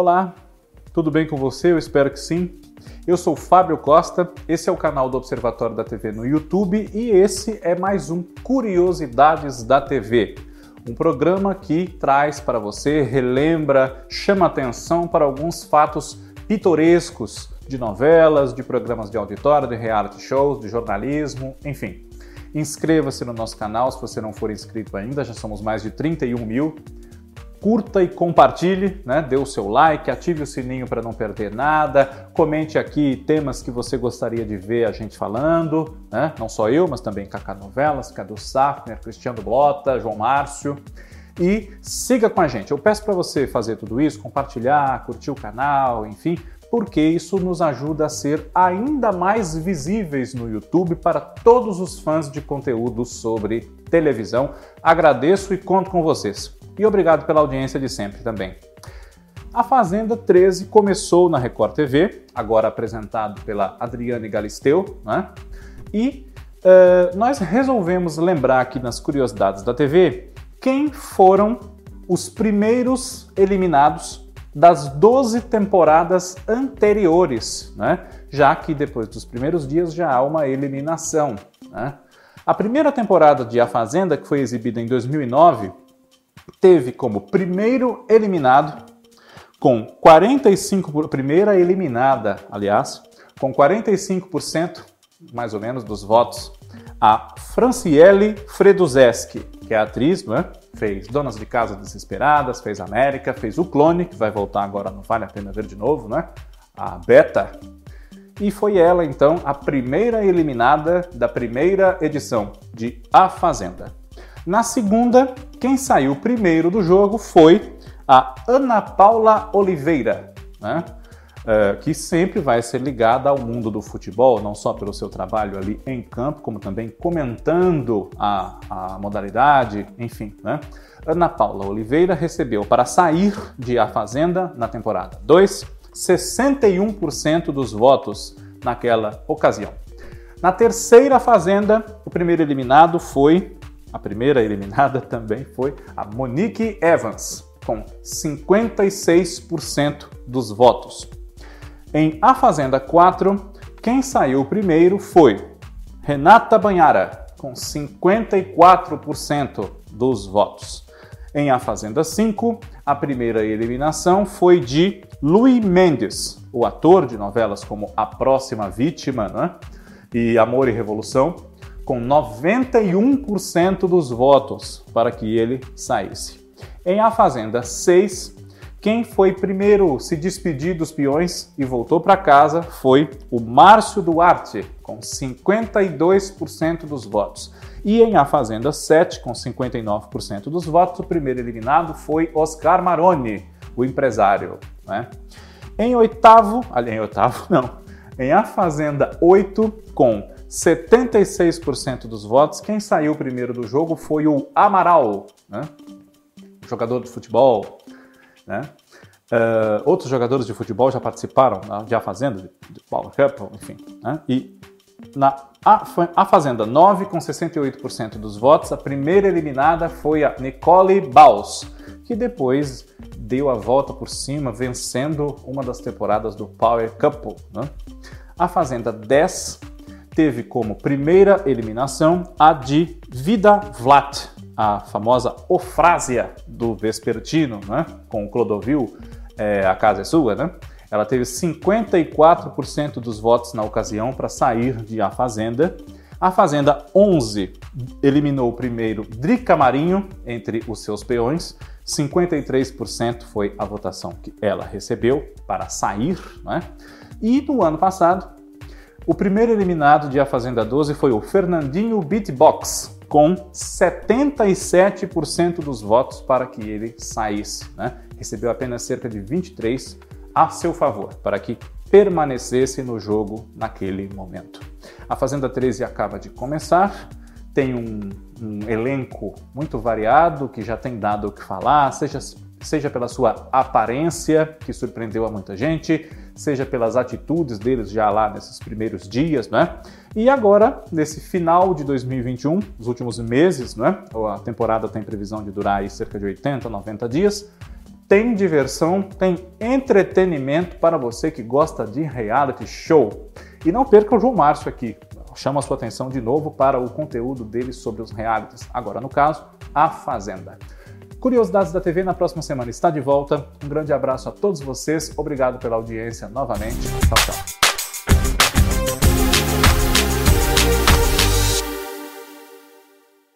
Olá, tudo bem com você? Eu espero que sim. Eu sou Fábio Costa, esse é o canal do Observatório da TV no YouTube e esse é mais um Curiosidades da TV. Um programa que traz para você, relembra, chama atenção para alguns fatos pitorescos de novelas, de programas de auditório, de reality shows, de jornalismo, enfim. Inscreva-se no nosso canal se você não for inscrito ainda, já somos mais de 31 mil curta e compartilhe, né? Dê o seu like, ative o sininho para não perder nada, comente aqui temas que você gostaria de ver a gente falando, né? Não só eu, mas também Cacá Novelas, Cadu Safner, Cristiano Blota, João Márcio. E siga com a gente. Eu peço para você fazer tudo isso, compartilhar, curtir o canal, enfim, porque isso nos ajuda a ser ainda mais visíveis no YouTube para todos os fãs de conteúdo sobre televisão. Agradeço e conto com vocês e obrigado pela audiência de sempre também. A Fazenda 13 começou na Record TV, agora apresentado pela Adriane Galisteu, né? e uh, nós resolvemos lembrar aqui nas curiosidades da TV quem foram os primeiros eliminados das 12 temporadas anteriores, né? já que depois dos primeiros dias já há uma eliminação. Né? A primeira temporada de A Fazenda, que foi exibida em 2009, teve como primeiro eliminado, com 45%, primeira eliminada, aliás, com 45% mais ou menos dos votos, a Franciele Freduzeski, que é atriz, né? fez Donas de Casa Desesperadas, fez América, fez O Clone, que vai voltar agora, não vale a pena ver de novo, né? A Beta. E foi ela, então, a primeira eliminada da primeira edição de A Fazenda. Na segunda, quem saiu primeiro do jogo foi a Ana Paula Oliveira, né? Uh, que sempre vai ser ligada ao mundo do futebol, não só pelo seu trabalho ali em campo, como também comentando a, a modalidade, enfim. Né? Ana Paula Oliveira recebeu para sair de A Fazenda na temporada 2 61% dos votos naquela ocasião. Na terceira Fazenda, o primeiro eliminado foi a primeira eliminada também foi a Monique Evans, com 56% dos votos. Em A Fazenda 4, quem saiu primeiro foi Renata Banhara, com 54% dos votos. Em A Fazenda 5, a primeira eliminação foi de Louis Mendes, o ator de novelas como A Próxima Vítima né? e Amor e Revolução, com 91% dos votos para que ele saísse. Em A Fazenda 6, quem foi primeiro se despedir dos peões e voltou para casa foi o Márcio Duarte, com 52% dos votos. E em A Fazenda 7, com 59% dos votos, o primeiro eliminado foi Oscar Maroni, o empresário. Né? Em oitavo, ali em oitavo não, em A Fazenda 8, com 76% dos votos. Quem saiu primeiro do jogo foi o Amaral, né? jogador de futebol. Né? Uh, outros jogadores de futebol já participaram de A Fazenda, de Power Cup, enfim. Né? E na a, a Fazenda 9, com 68% dos votos, a primeira eliminada foi a Nicole Baus, que depois deu a volta por cima, vencendo uma das temporadas do Power Couple. Né? A Fazenda 10 teve como primeira eliminação a de Vida Vlat, a famosa Ofrásia do Vespertino, né? com o Clodovil, é, a casa é sua, né? Ela teve 54% dos votos na ocasião para sair de A Fazenda. A Fazenda 11 eliminou primeiro Drica Marinho entre os seus peões. 53% foi a votação que ela recebeu para sair. Né? E no ano passado, o primeiro eliminado de A Fazenda 12 foi o Fernandinho Beatbox, com 77% dos votos para que ele saísse. Né? Recebeu apenas cerca de 23 a seu favor, para que permanecesse no jogo naquele momento. A Fazenda 13 acaba de começar, tem um, um elenco muito variado que já tem dado o que falar, seja seja pela sua aparência, que surpreendeu a muita gente, seja pelas atitudes deles já lá nesses primeiros dias, né? E agora, nesse final de 2021, os últimos meses, né? A temporada tem previsão de durar aí cerca de 80, 90 dias. tem diversão, tem entretenimento para você que gosta de reality show. E não perca o João Márcio aqui. Chama a sua atenção de novo para o conteúdo dele sobre os realities. Agora, no caso, A Fazenda. Curiosidades da TV na próxima semana está de volta. Um grande abraço a todos vocês. Obrigado pela audiência novamente. Tchau, tchau.